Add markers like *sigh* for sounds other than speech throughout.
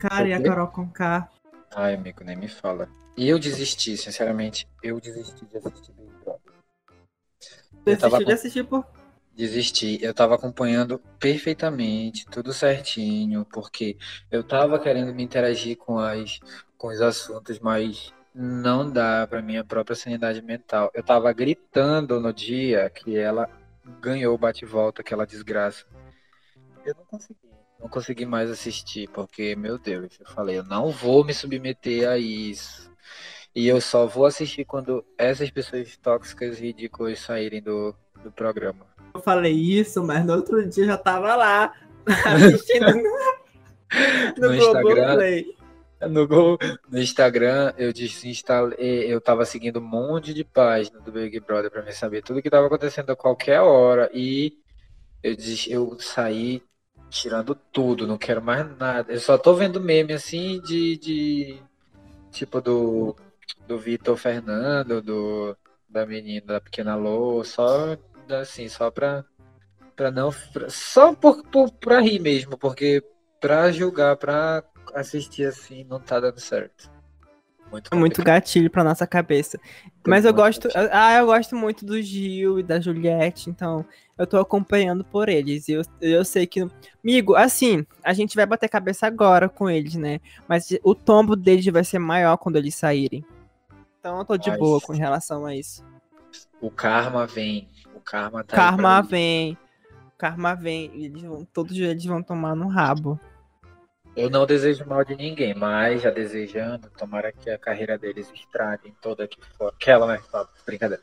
Cara, e a Carol com K. Ai, amigo, nem me fala. E eu desisti, sinceramente, eu desisti de assistir Big Brother. Tava assistiu de assistir por. Desisti. Eu tava acompanhando perfeitamente, tudo certinho, porque eu tava querendo me interagir com as, com os assuntos, mas não dá pra minha própria sanidade mental. Eu tava gritando no dia que ela ganhou o bate-volta, aquela desgraça. Eu não consegui, não consegui mais assistir, porque, meu Deus, eu falei, eu não vou me submeter a isso. E eu só vou assistir quando essas pessoas tóxicas e ridículas saírem do, do programa. Eu falei isso, mas no outro dia eu já tava lá *laughs* assistindo *laughs* no, No Instagram, Globoplay. No, no Instagram, eu desinstalei, eu tava seguindo um monte de página do Big Brother pra me saber tudo que tava acontecendo a qualquer hora e eu, des- eu saí tirando tudo, não quero mais nada. Eu só tô vendo meme assim de, de tipo do, do Vitor Fernando, do, da menina da Pequena Lô, só assim, só pra, pra não. pra- só por, por, pra rir mesmo, porque pra julgar, pra assistir assim, não tá dando certo. Muito É muito gatilho pra nossa cabeça. Mas eu gosto. gatilho. Ah, eu gosto muito do Gil e da Juliette, então eu tô acompanhando por eles. E eu, eu sei que. Amigo, assim, a gente vai bater cabeça agora com eles, né? Mas o tombo deles vai ser maior quando eles saírem. Então eu tô de Mas- boa com relação a isso. O karma vem. O karma tá Karma vem. Karma vem. Eles vão, todos eles vão tomar no rabo. Eu não desejo mal de ninguém, mas já desejando, tomara que a carreira deles estraguem toda aqui fora. Aquela, né? Brincadeira.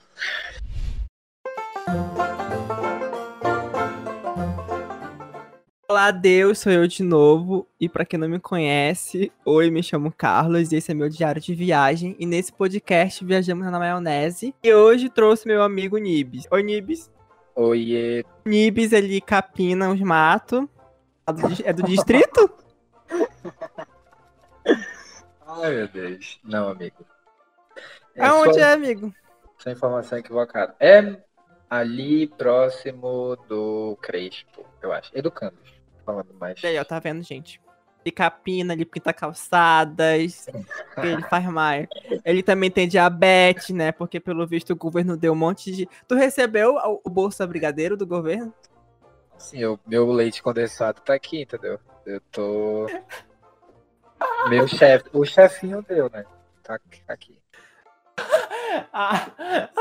Olá, Deus, sou eu de novo. E pra quem não me conhece, oi, me chamo Carlos e esse é meu diário de viagem. E nesse podcast viajamos na maionese. E hoje trouxe meu amigo Nibis. Oi, Nibis. Oiê. Nibis, ele capina os matos. É do É do distrito? *laughs* Ai, meu Deus. Não, amigo. Aonde sua, é, amigo? sua informação equivocada. É ali próximo do Crespo, eu acho. Educandos. Falando mais. E aí, ó, tá vendo, gente? Ele capina, ele pinta calçadas, ele faz mais. Ele também tem diabetes, né? Porque pelo visto o governo deu um monte de. Tu recebeu o o Bolsa Brigadeiro do governo? Sim, o meu leite condensado tá aqui, entendeu? Eu tô. *laughs* Meu chefe. O chefinho deu, né? Tá aqui. *laughs* Ah,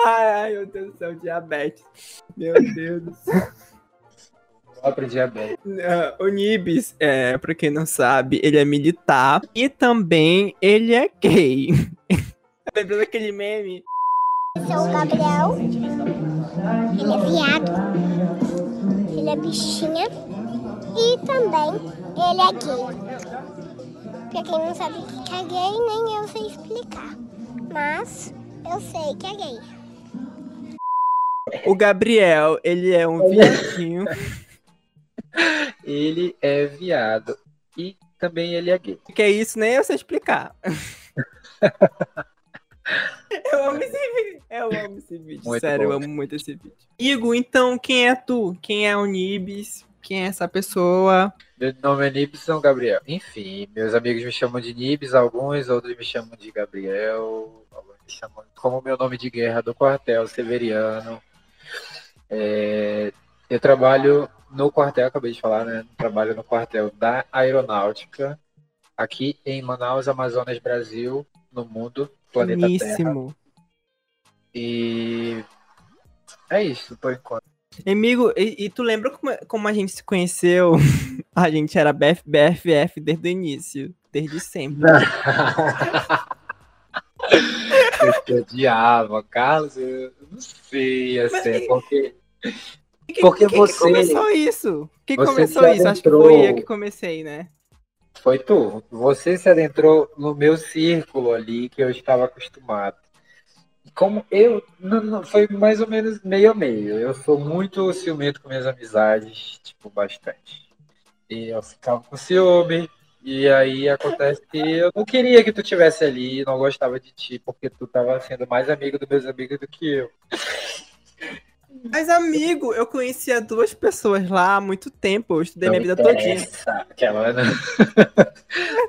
ai, ai, meu Deus do céu, diabetes. Meu Deus do céu. Próprio diabetes. Ah, O Nibis, é, pra quem não sabe, ele é militar e também ele é gay. *laughs* Lembrando aquele meme? Esse é o Gabriel. Ele é viado. Ele é bichinha. E também ele é gay. Pra quem não sabe o que é gay, nem eu sei explicar. Mas eu sei que é gay. O Gabriel, ele é um viadinho. *laughs* Ele é viado. E também ele é gay. que é isso, nem eu sei explicar. *laughs* eu amo esse vídeo. Eu amo esse vídeo. Muito Sério, bom. eu amo muito esse vídeo. Igor, então, quem é tu? Quem é o Nibis? Quem é essa pessoa? Meu nome é Nibson Gabriel. Enfim, meus amigos me chamam de Nibs, alguns, outros me chamam de Gabriel, alguns me chamam como meu nome de guerra do quartel, Severiano. É, eu trabalho no quartel, acabei de falar, né? Trabalho no quartel da Aeronáutica, aqui em Manaus, Amazonas, Brasil, no mundo, planeta Terra. Finíssimo. E é isso, por enquanto. Amigo, e, e tu lembra como, como a gente se conheceu? *laughs* A gente era BF, BFF desde o início, desde sempre. *laughs* Eu te odiava, Carlos, eu não sei, assim, porque Que- Porque que, você- Que começou isso? Que começou se isso? Acho que adentrou- foi eu que comecei, né? foi tu. Você se adentrou no meu círculo ali que eu estava acostumado. Como eu, não, não, foi mais ou menos meio a meio. Eu sou muito ciumento com minhas amizades, tipo, bastante. E eu ficava com ciúme, e aí acontece que eu não queria que tu tivesse ali, não gostava de ti, porque tu estava sendo mais amigo dos meus amigos do que eu. Mas, amigo, eu conhecia duas pessoas lá há muito tempo. Eu estudei Não minha vida me todinha. Aquela, né?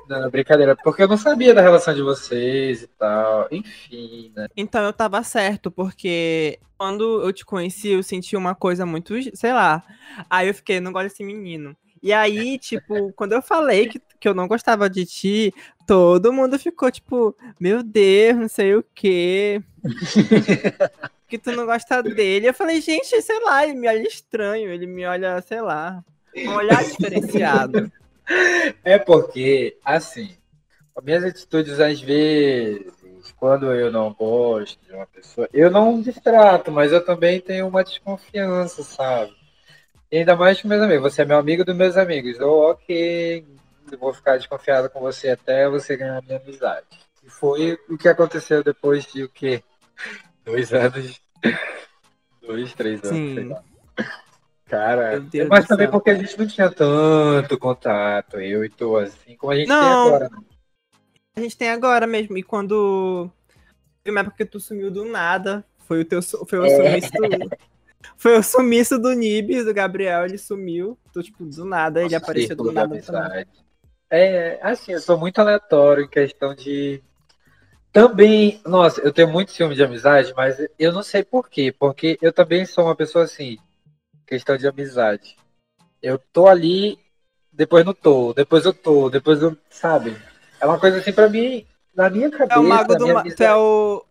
Não, *laughs* não, brincadeira. Porque eu não sabia da relação de vocês e tal. Enfim, né? Então eu tava certo, porque quando eu te conheci, eu senti uma coisa muito, sei lá. Aí eu fiquei, não gosto desse menino. E aí, *laughs* tipo, quando eu falei que, que eu não gostava de ti, todo mundo ficou tipo, meu Deus, não sei o quê. *laughs* que tu não gosta dele. Eu falei, gente, sei lá, ele me olha estranho, ele me olha, sei lá, um olhar diferenciado. É porque, assim, as minhas atitudes às vezes, quando eu não gosto de uma pessoa, eu não distrato, mas eu também tenho uma desconfiança, sabe? E ainda mais com meus amigos. Você é meu amigo dos meus amigos. Eu, ok, eu vou ficar desconfiado com você até você ganhar minha amizade. E foi o que aconteceu depois de o quê? Dois anos. Dois, três anos, Sim. sei lá. Cara, mas também céu. porque a gente não tinha tanto contato, eu e tu, assim, como a gente Não. tem agora. né? A gente tem agora mesmo. E quando. Teve uma época que tu sumiu do nada. Foi o teu foi o É. sumiço do. Foi o sumiço do Nibis, do Gabriel, ele sumiu. Tu, tipo, do nada, ele Nosso apareceu do nada. É, assim, eu sou muito aleatório em questão de. Também, nossa, eu tenho muito ciúme de amizade, mas eu não sei por quê. Porque eu também sou uma pessoa assim, questão de amizade. Eu tô ali, depois não tô, depois eu tô, depois eu. Sabe? É uma coisa assim pra mim, na minha cabeça. É o mago do ma... Amizade, é o.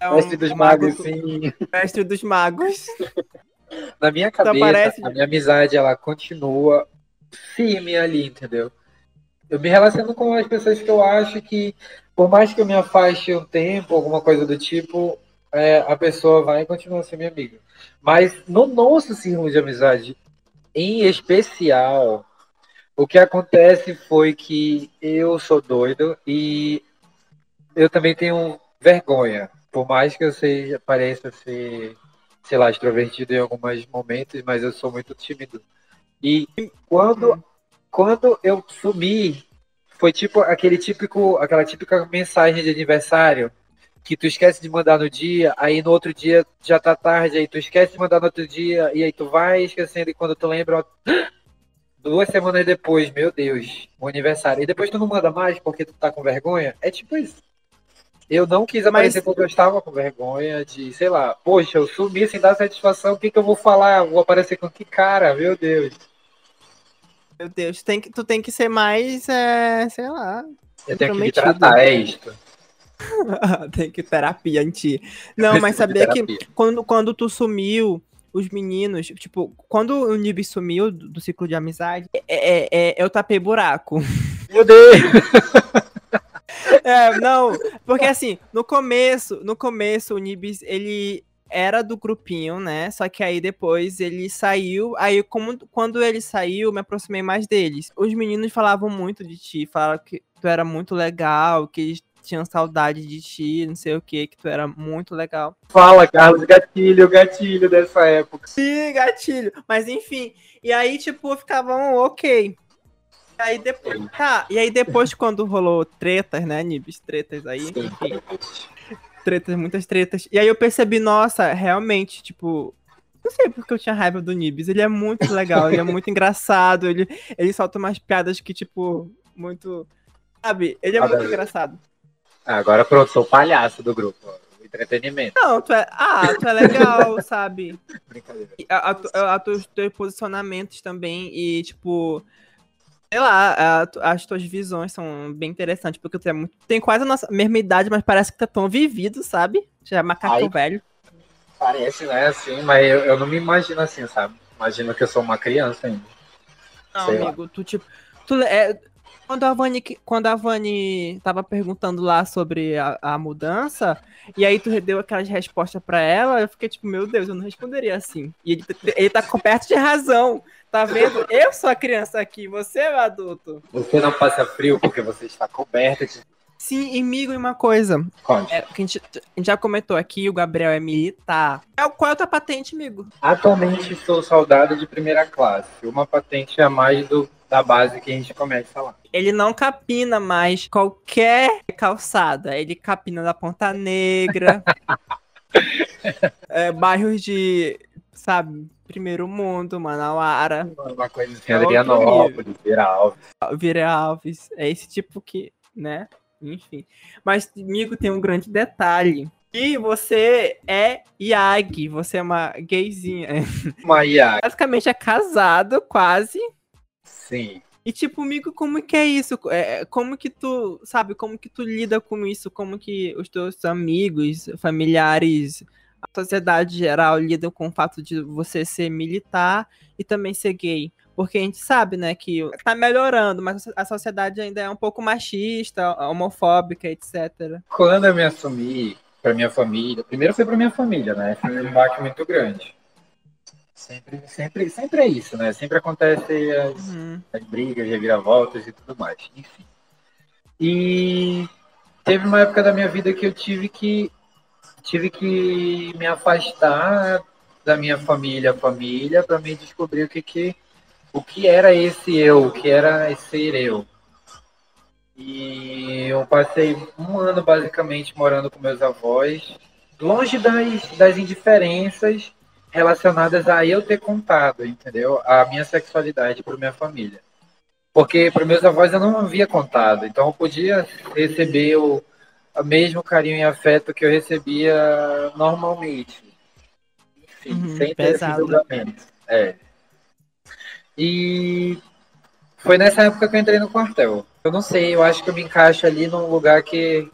É o mestre dos mago magos, do- sim. mestre dos magos. *laughs* Na minha cabeça, parece- a minha amizade ela continua firme ali, entendeu? Eu me relaciono com as pessoas que eu acho que, por mais que eu me afaste um tempo, alguma coisa do tipo, é, a pessoa vai continuar sendo minha amiga. Mas no nosso círculo de amizade, em especial, o que acontece foi que eu sou doido e eu também tenho vergonha. Por mais que eu seja, pareça ser, sei lá, extrovertido em alguns momentos, mas eu sou muito tímido. E quando, quando eu sumi, foi tipo aquele típico, aquela típica mensagem de aniversário que tu esquece de mandar no dia, aí no outro dia já tá tarde, aí tu esquece de mandar no outro dia, e aí tu vai esquecendo, e quando tu lembra, *gasps* duas semanas depois, meu Deus, o aniversário. E depois tu não manda mais porque tu tá com vergonha. É tipo isso. Eu não quis aparecer Mas- porque eu estava com vergonha de, sei lá, poxa, eu sumi sem dar satisfação, o que, que eu vou falar? Vou aparecer com que cara? Meu Deus. Meu Deus, tem que, tu tem que ser mais, é, sei lá. Eu tenho que me tratar, é isto. *laughs* tem que terapia em ti. Não, mas sabia que quando, quando tu sumiu, os meninos, tipo, quando o Nib sumiu do, do ciclo de amizade, é, é- é- eu tapei buraco. *laughs* Meu Deus! *laughs* É, não, porque assim, no começo, no começo o Nibis, ele era do grupinho, né? Só que aí depois ele saiu, aí como, quando ele saiu, me aproximei mais deles. Os meninos falavam muito de ti, falavam que tu era muito legal, que eles tinham saudade de ti, não sei o que, que tu era muito legal. Fala, Carlos, gatilho, gatilho dessa época. Sim, gatilho. Mas enfim. E aí, tipo, ficavam ok. E aí depois. Tá, e aí depois, quando rolou tretas, né, Nibis? Tretas aí, enfim. Tretas, muitas tretas. E aí eu percebi, nossa, realmente, tipo. Não sei porque eu tinha raiva do Nibis. Ele é muito *laughs* legal, ele é muito engraçado. Ele, ele solta umas piadas que, tipo, muito. Sabe? Ele é Nada muito a engraçado. Ah, Agora pronto, sou o palhaço do grupo. Entretenimento. Não, tu é. Ah, tu é legal, *laughs* sabe? Brincadeira. E a, a, a teus, teus posicionamentos também e, tipo, sei lá, a as tuas visões são bem interessantes, porque tu é muito, tem quase a nossa mesma idade, mas parece que tá tão vivido, sabe? Já é macaco Ai. velho. Parece, né, assim, mas eu, eu não me imagino assim, sabe? Imagino que eu sou uma criança ainda. Não, Sei lá. amigo, tu, tipo, tu, é, quando a Vani, quando a Vani tava perguntando lá sobre a, a mudança, e aí tu deu aquelas respostas pra ela, eu fiquei tipo, meu Deus, eu não responderia assim. E ele, ele tá coberto de razão, tá vendo? Eu sou a criança aqui, você é o adulto. Você não passa frio porque você está coberta de Sim, e migo, e uma coisa. Conte. É, que a, gente, a gente já comentou aqui, o Gabriel é militar. É, qual é a tua patente, amigo? Atualmente sou soldado de primeira classe. Uma patente a mais do, da base que a gente começa lá. Ele não capina mais qualquer calçada. Ele capina da Ponta Negra. *laughs* é, bairros de, sabe, primeiro mundo, Manauara. Uma coisa assim, outro Adrianópolis, Vira Alves. Vira Alves. É esse tipo que, né? Enfim. Mas, amigo, tem um grande detalhe. E você é Yag, você é uma gayzinha. Uma IA. Basicamente é casado, quase. Sim. E tipo, amigo, como que é isso? É, como que tu, sabe, como que tu lida com isso? Como que os teus amigos, familiares, a sociedade geral lidam com o fato de você ser militar e também ser gay? Porque a gente sabe, né, que tá melhorando, mas a sociedade ainda é um pouco machista, homofóbica, etc. Quando eu me assumi pra minha família, primeiro foi pra minha família, né? Foi um baque muito grande. Sempre, sempre, sempre é isso, né? Sempre acontece as, Uhum. as brigas, reviravoltas e tudo mais. Enfim. E teve uma época da minha vida que eu tive que tive que me afastar da minha família, família, para me descobrir o que que o que era esse eu, o que era ser eu. E eu passei um ano basicamente morando com meus avós, longe das, das indiferenças relacionadas a eu ter contado, entendeu? A minha sexualidade para minha família. Porque para meus avós eu não havia contado, então eu podia receber o, mesmo carinho e afeto que eu recebia normalmente. Enfim, Uhum, sem ter esse julgamento. É. E foi nessa época que eu entrei no quartel. Eu não sei, eu acho que eu me encaixo ali num lugar que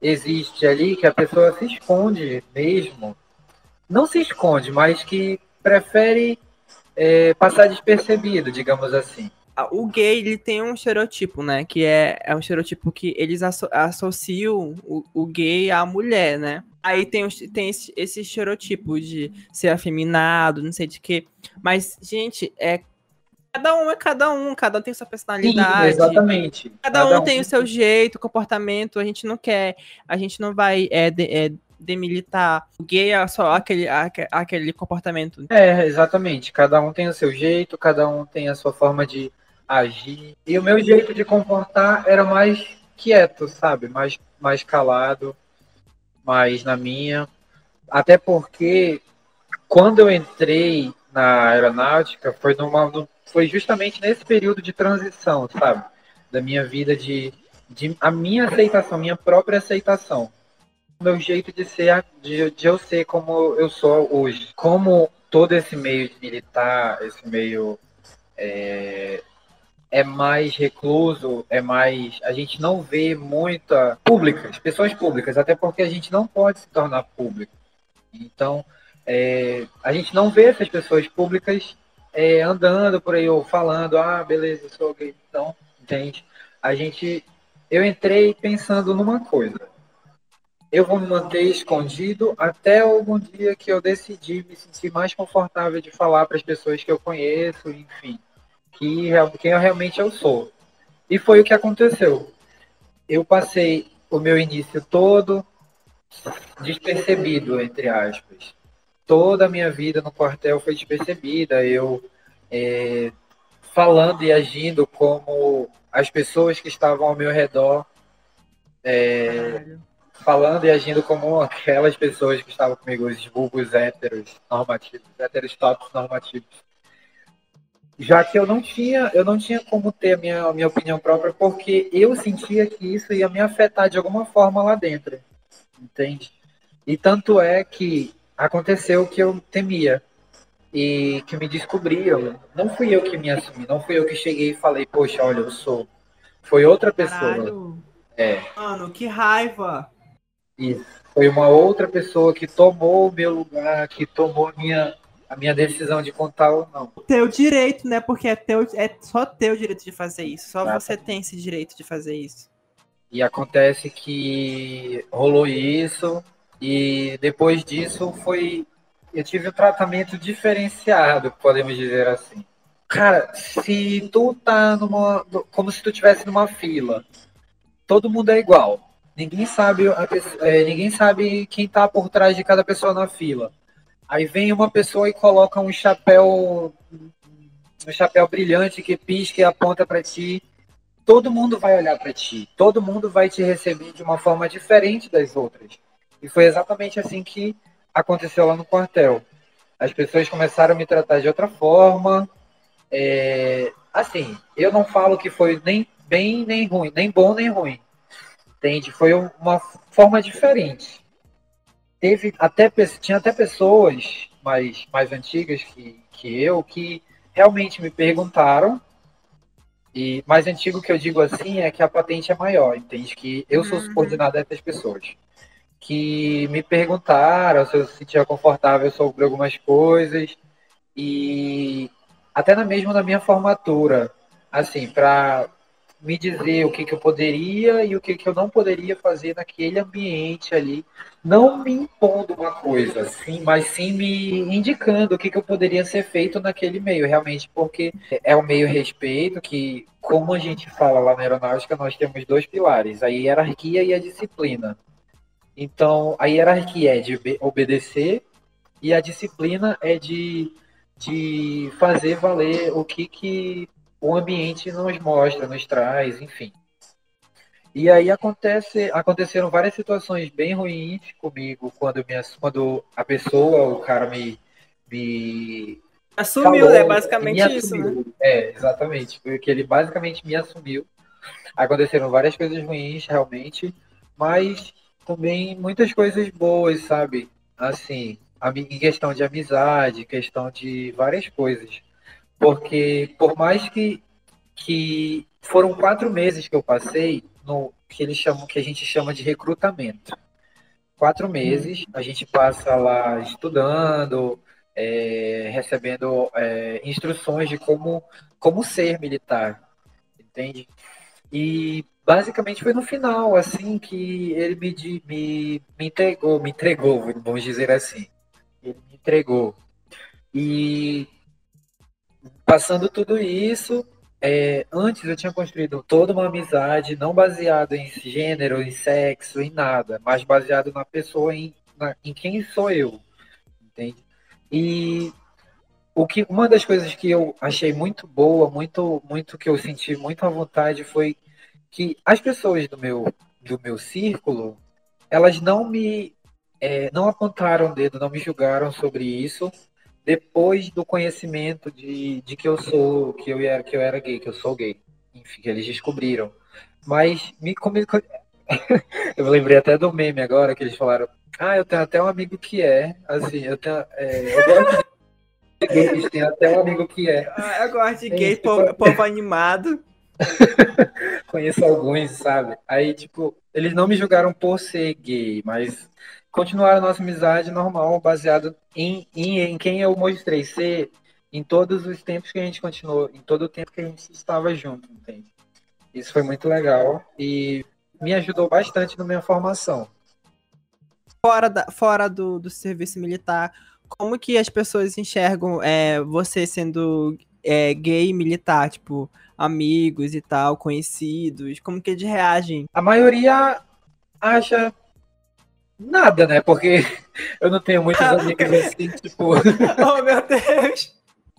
existe ali, que a pessoa se esconde mesmo. Não se esconde, mas que prefere é, passar despercebido, digamos assim. Ah, O gay, ele tem um estereotipo, né? Que é, é um estereotipo que eles asso- associam o, o gay à mulher, né? Aí tem, tem esse, esse estereotipo de ser afeminado, não sei de quê. Mas, gente, é. Cada um é cada um, cada um tem sua Sim, personalidade. exatamente. Cada um tem o seu jeito, comportamento. A gente não quer, a gente não vai é, de- é, demilitar o gay é só aquele, aque- aquele comportamento. É, exatamente. Cada um tem o seu jeito, cada um tem a sua forma de agir. E o meu jeito de comportar era mais quieto, sabe? Mais, mais calado, mais na minha. Até porque quando eu entrei na aeronáutica foi numa foi justamente nesse período de transição, sabe? Da minha vida de, de a minha aceitação, minha própria aceitação meu jeito de ser, de, de eu ser como eu sou hoje. Como todo esse meio militar, esse meio é, é mais recluso, é mais. A gente não vê muita públicas, pessoas públicas, até porque a gente não pode se tornar público. Então, é, a gente não vê essas pessoas públicas é, andando por aí ou falando, ah, beleza, sou gay. Então, entende? A gente. Eu entrei pensando numa coisa eu vou me manter escondido até algum dia que eu decidir me sentir mais confortável de falar para as pessoas que eu conheço, enfim, que quem eu realmente eu sou. E foi o que aconteceu. Eu passei o meu início todo despercebido, entre aspas. Toda a minha vida no quartel foi despercebida. Eu é, falando e agindo como as pessoas que estavam ao meu redor é, falando e agindo como aquelas pessoas que estavam comigo, os vulgos héteros normativos, héteros tops normativos. Já que eu não tinha, eu não tinha como ter a minha, a minha opinião própria, porque eu sentia que isso ia me afetar de alguma forma lá dentro. Entende? E tanto é que aconteceu o que eu temia. E que me descobriram. Não fui eu que me assumi, não fui eu que cheguei e falei, poxa, olha, eu sou. Foi outra pessoa. Caralho. É. Mano, que raiva. Isso. Foi uma outra pessoa que tomou o meu lugar, que tomou a minha, a minha decisão de contar ou não. Teu direito, né? Porque é, teu, é só teu direito de fazer isso. Só você tem esse direito de fazer isso. E acontece que rolou isso, e depois disso foi. Eu tive um tratamento diferenciado, podemos dizer assim. Cara, se tu tá numa. Como se tu tivesse numa fila, todo mundo é igual. Ninguém sabe, a é, ninguém sabe quem tá por trás de cada pessoa na fila. Aí vem uma pessoa e coloca um chapéu. Um chapéu brilhante que pisca e aponta pra ti todo mundo vai olhar para ti, todo mundo vai te receber de uma forma diferente das outras. E foi exatamente assim que aconteceu lá no quartel. as pessoas começaram a me tratar de outra forma. É, assim, eu não falo que foi nem bem nem ruim, nem bom nem ruim. Entende? Foi uma forma diferente. Teve até tinha até pessoas mais mais antigas que, que eu que realmente me perguntaram e mais antigo que eu digo assim é que a patente é maior, entende? Que eu sou uhum. subordinado dessas pessoas que me perguntaram se eu se sentia confortável sobre algumas coisas e até na mesmo na minha formatura, assim, para me dizer o que, que eu poderia e o que, que eu não poderia fazer naquele ambiente ali, não me impondo uma coisa, sim, mas sim me indicando o que, que eu poderia ser feito naquele meio, realmente, porque é o meio respeito que, como a gente fala lá na aeronáutica, nós temos dois pilares, a hierarquia e a disciplina. Então, a hierarquia é de obedecer e a disciplina é de, de fazer valer o que, que o ambiente nos mostra, nos traz, enfim. E aí acontece, aconteceram várias situações bem ruins comigo quando, minha, quando a pessoa, o cara me. me assumiu, né? Basicamente isso, né? É, exatamente. Porque ele basicamente me assumiu. Aconteceram várias coisas ruins, realmente, mas também muitas coisas boas, sabe? Assim, em questão de amizade, questão de várias coisas. Porque por mais que, que foram quatro meses que eu passei no que eles chamam, que a gente chama de recrutamento. Quatro meses, a gente passa lá estudando, é, recebendo é, instruções de como, como ser militar, entende? E basicamente foi no final, assim, que ele me, me, me entregou, me entregou, vamos dizer assim. Ele me entregou. E passando tudo isso, é, antes eu tinha construído toda uma amizade, não baseada em gênero, em sexo, em nada, mas baseado na pessoa, em, na, em quem sou eu, entende? E o que, uma das coisas que eu achei muito boa, muito, muito que eu senti muito à vontade foi que as pessoas do meu, do meu círculo, elas não me, é, não apontaram o dedo, não me julgaram sobre isso, depois do conhecimento de, de que eu sou, que eu era, que eu era gay, que eu sou gay. Enfim, que eles descobriram. Mas me comigo. *laughs* eu lembrei até do meme agora que eles falaram. Ah, eu tenho até um amigo que é. Assim, eu tenho. É, eu gosto de gays, tem até um amigo que é. Ah, eu gosto de gays, povo, povo animado. *laughs* Conheço alguns, sabe? Aí, tipo, eles não me julgaram por ser gay, mas continuar a nossa amizade normal, baseado em, em, em quem eu mostrei ser em todos os tempos que a gente continuou, em todo o tempo que a gente estava junto, entende? Isso foi muito legal e me ajudou bastante na minha formação. Fora, da, fora do, do serviço militar, como que as pessoas enxergam é, você sendo é, gay militar, tipo, amigos e tal, conhecidos? Como que eles reagem? A maioria acha Nada, né? Porque *laughs* eu não tenho muitos amigos assim, tipo. *laughs* oh, meu Deus!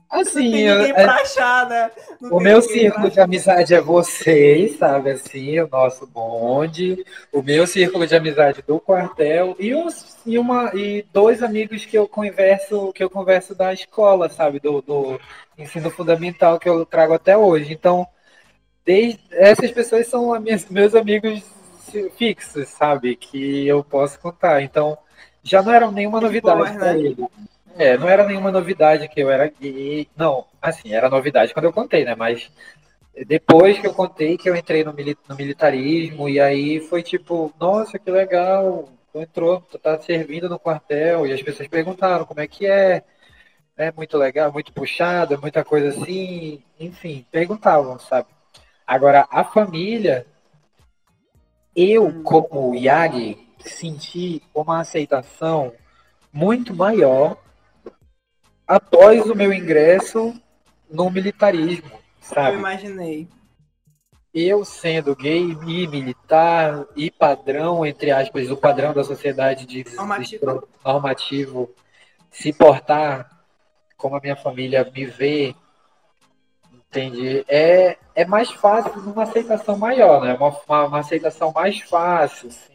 Assim, não tem ninguém eu, pra achar, né? Não o meu círculo de amizade é vocês, sabe? Assim, o nosso bonde. O meu círculo de amizade do quartel e, os, e, uma, e dois amigos que eu converso, que eu converso da escola, sabe? Do, do ensino fundamental que eu trago até hoje. Então, desde, essas pessoas são minhas, meus amigos fixos, sabe? Que eu posso contar. Então, já não era nenhuma novidade para né? ele. É, não era nenhuma novidade que eu era gay. Não, assim, era novidade quando eu contei, né? Mas depois que eu contei que eu entrei no, no militarismo, e aí foi tipo, nossa, que legal, tu entrou, tu tá servindo no quartel, e as pessoas perguntaram como é que é. É muito legal, muito puxado, é muita coisa assim, enfim, perguntavam, sabe? Agora, a família, eu, como Yagi, senti uma aceitação muito maior após o meu ingresso no militarismo, sabe? Eu imaginei. Eu sendo gay e militar e padrão, entre aspas, o padrão da sociedade de normativo, normativo se portar como a minha família me vê Entendi. É, é mais fácil, uma aceitação maior, né? Uma, uma, uma aceitação mais fácil, sim.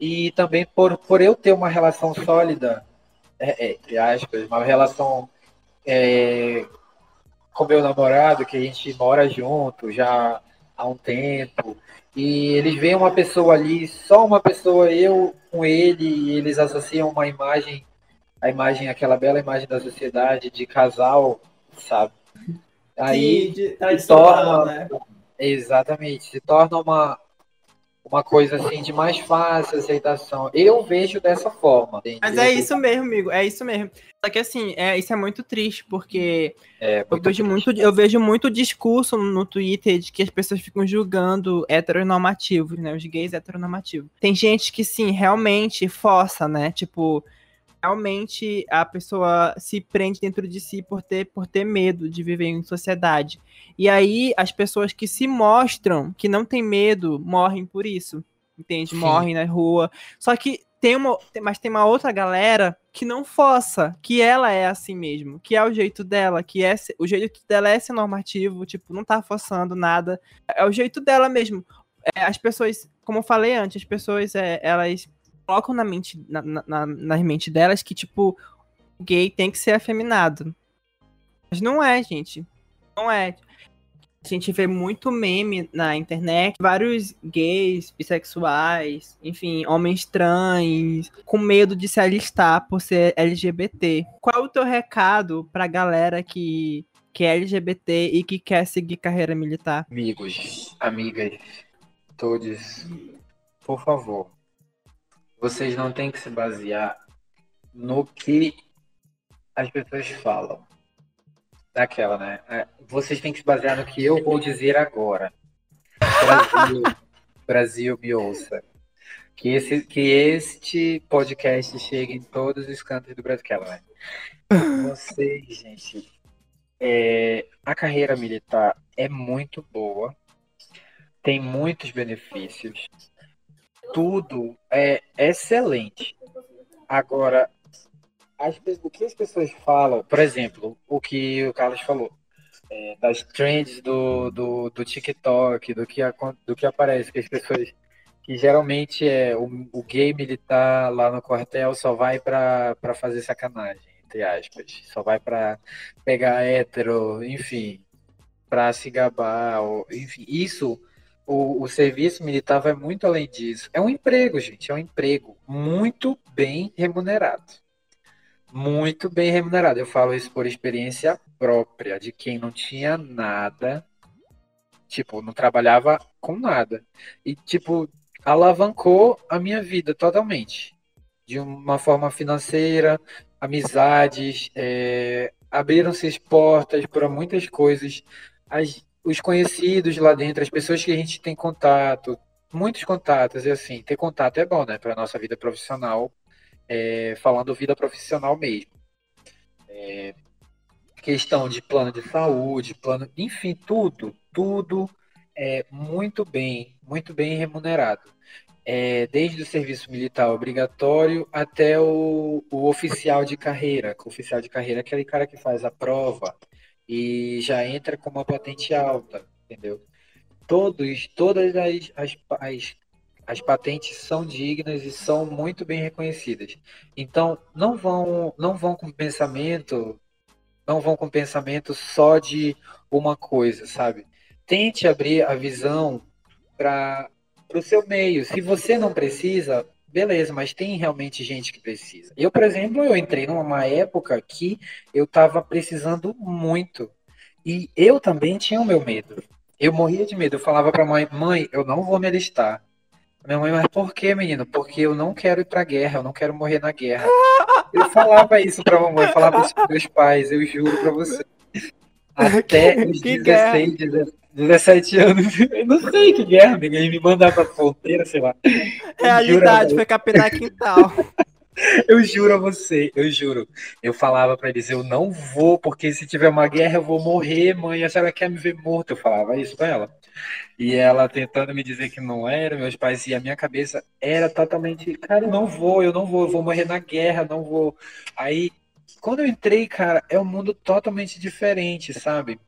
E também por, por eu ter uma relação sólida é, é, entre aspas, uma relação é, com meu namorado, que a gente mora junto já há um tempo, e eles veem uma pessoa ali, só uma pessoa, eu com ele, e eles associam uma imagem, a imagem, aquela bela imagem da sociedade de casal, sabe? Aí de, se torna, né? exatamente, se torna uma, uma coisa assim de mais fácil aceitação. Eu vejo dessa forma. Mas é isso mesmo, amigo. É isso mesmo. Só que assim, é, isso é muito triste, porque é, eu, vejo muito, eu vejo muito discurso no Twitter de que as pessoas ficam julgando heteronormativos, né? Os gays heteronormativos. Tem gente que, sim, realmente força, né? Tipo, realmente a pessoa se prende dentro de si por ter, por ter medo de viver em sociedade. E aí as pessoas que se mostram que não tem medo morrem por isso. Entende? Sim. Morrem na rua. Só que tem uma, mas tem uma outra galera que não força, que ela é assim mesmo, que é o jeito dela, que é o jeito dela é ser normativo, tipo, não tá forçando nada, é o jeito dela mesmo. É, as pessoas, como eu falei antes, as pessoas é, elas colocam na mente, na, na, na mente delas que, tipo, o gay tem que ser afeminado. Mas não é, gente. Não é. A gente vê muito meme na internet, vários gays, bissexuais, enfim, homens trans, com medo de se alistar por ser LGBT. Qual é o teu recado pra galera que, que é LGBT e que quer seguir carreira militar? Amigos, amigas, todos, por favor, vocês não têm que se basear no que as pessoas falam. Daquela, né? É, vocês têm que se basear no que eu vou dizer agora. Brasil, Brasil me ouça. Que, esse, que este podcast chegue em todos os cantos do Brasil. Aquela, né? Vocês, gente, é, a carreira militar é muito boa, tem muitos benefícios, tudo é excelente. Agora, as, o que as pessoas falam, por exemplo, o que o Carlos falou, é, das trends do, do, do TikTok, do que, do que aparece, que as pessoas que geralmente é o, o gay militar lá no quartel só vai para fazer sacanagem, entre aspas, só vai para pegar hétero, enfim, para se gabar, ou, enfim, isso o, o, serviço militar vai muito além disso. É um emprego, gente, é um emprego muito bem remunerado. Muito bem remunerado. Eu falo isso por experiência própria, de quem não tinha nada, tipo, não trabalhava com nada. E, tipo, alavancou a minha vida totalmente. De uma forma financeira, amizades, é, abriram-se as portas para muitas coisas. As, os conhecidos lá dentro, as pessoas que a gente tem contato, muitos contatos, e assim, ter contato é bom, né, para nossa vida profissional, é, falando vida profissional mesmo. É, questão de plano de saúde, plano, enfim, tudo, tudo é muito bem, muito bem remunerado. É, desde o serviço militar obrigatório até o, o oficial de carreira. O oficial de carreira é aquele cara que faz a prova, e já entra com uma patente alta, entendeu? Todos, todas as, as, as, as patentes são dignas e são muito bem reconhecidas. Então, não vão, não vão com pensamento, não vão com pensamento só de uma coisa, sabe? Tente abrir a visão para o seu meio. Se você não precisa, beleza, mas tem realmente gente que precisa. Eu, por exemplo, eu entrei numa época que eu estava precisando muito. E eu também tinha o meu medo. Eu morria de medo. Eu falava para mãe, mãe, eu não vou me alistar. Minha mãe, mas por que, menino? Porque eu não quero ir pra guerra, eu não quero morrer na guerra. Eu falava isso pra mamãe, eu falava isso pros meus pais, eu juro pra você. *laughs* Até os 16, 17 anos. Eu não sei que guerra, ninguém me mandava pra fronteira, sei lá. Realidade, foi capinar quintal. *laughs* Eu juro a você, eu juro. Eu falava para eles, eu não vou, porque se tiver uma guerra eu vou morrer, mãe. A senhora quer me ver morto? Eu falava isso pra ela. E ela tentando me dizer que não era, meus pais, e a minha cabeça era totalmente, cara, eu não vou, eu não vou, eu vou morrer na guerra, não vou. Aí, quando eu entrei, cara, é um mundo totalmente diferente, sabe?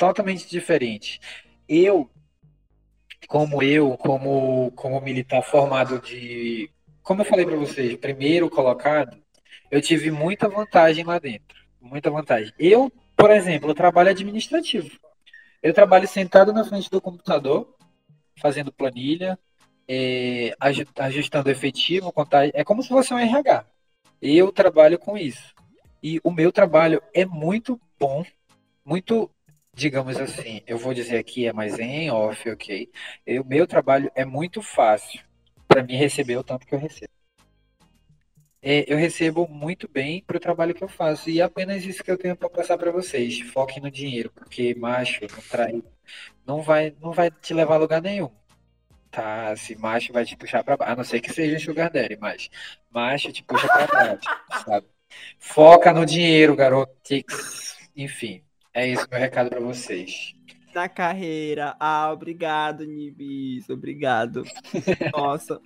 Totalmente diferente. Eu, como eu, como, como militar formado de. Como eu falei para vocês, primeiro colocado, eu tive muita vantagem lá dentro. Muita vantagem. Eu, por exemplo, eu trabalho administrativo. Eu trabalho sentado na frente do computador, fazendo planilha, é, ajustando efetivo, contagem. É como se fosse um RH. Eu trabalho com isso. E o meu trabalho é muito bom, muito, digamos assim, eu vou dizer aqui, é mais em off, ok? O meu trabalho é muito fácil para mim receber o tanto que eu recebo. É, eu recebo muito bem para o trabalho que eu faço e é apenas isso que eu tenho para passar para vocês. Foque no dinheiro, porque macho não trai, não vai, não vai te levar a lugar nenhum. Tá, se macho vai te puxar para baixo, a não ser que seja sugar daddy, mas macho te puxa para baixo, sabe? Foca no dinheiro, garoto. Enfim, é isso meu recado para vocês. Na carreira. Ah, obrigado, Nibis. Obrigado. Nossa.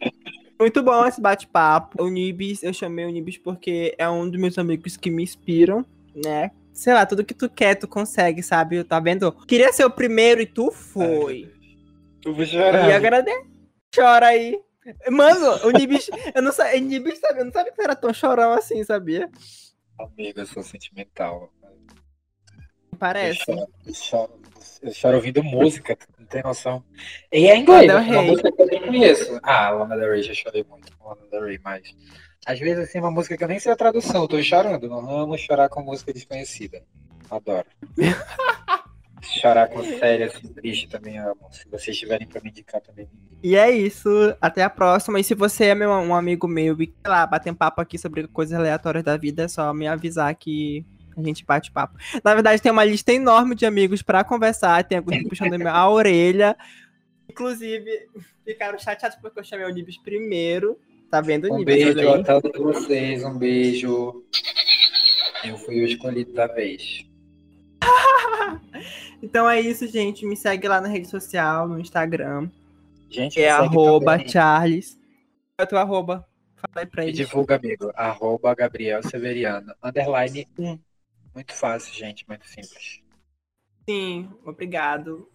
Muito bom esse bate-papo. O Nibis, eu chamei o Nibis porque é um dos meus amigos que me inspiram, né? Sei lá, tudo que tu quer, tu consegue, sabe? Tá vendo? Queria ser o primeiro e tu foi. Eu vou chorar. E agradeço. Chora aí. Mano, o Nibis, eu não sabia, Nibis sabe, eu não sabia que era tão chorão assim, sabia? Amigo, eu sou sentimental. Parece. Eu choro, eu choro, eu choro ouvindo música, não tem noção. E é inglês, é uma música que eu nem conheço. Ah, Lana Del Rey, já chorei muito com Lana Del Rey, mas... Às vezes, assim, é uma música que eu nem sei a tradução, eu tô chorando. Não amo chorar com música desconhecida. Adoro. *laughs* chorar com série, assim, triste também amo. Se vocês tiverem pra me indicar também. E é isso. Até a próxima. E se você é meu, um amigo meu e, sei lá, bater um papo aqui sobre coisas aleatórias da vida, é só me avisar que a gente bate papo. Na verdade, tem uma lista enorme de amigos pra conversar. Tem alguns puxando a *laughs* orelha. Inclusive, ficaram chateados porque eu chamei o Nibis primeiro. Tá vendo, Um Nibis? beijo a todos vocês, um beijo. Eu fui o escolhido da vez. *laughs* Então é isso, gente. Me segue lá na rede social, no Instagram. Gente, É arroba também. Charles. É o teu arroba? Fala aí pra eles. divulga, amigo. Arroba Gabriel Severiano. Underline 1. Muito fácil, gente. Muito simples. Sim, obrigado.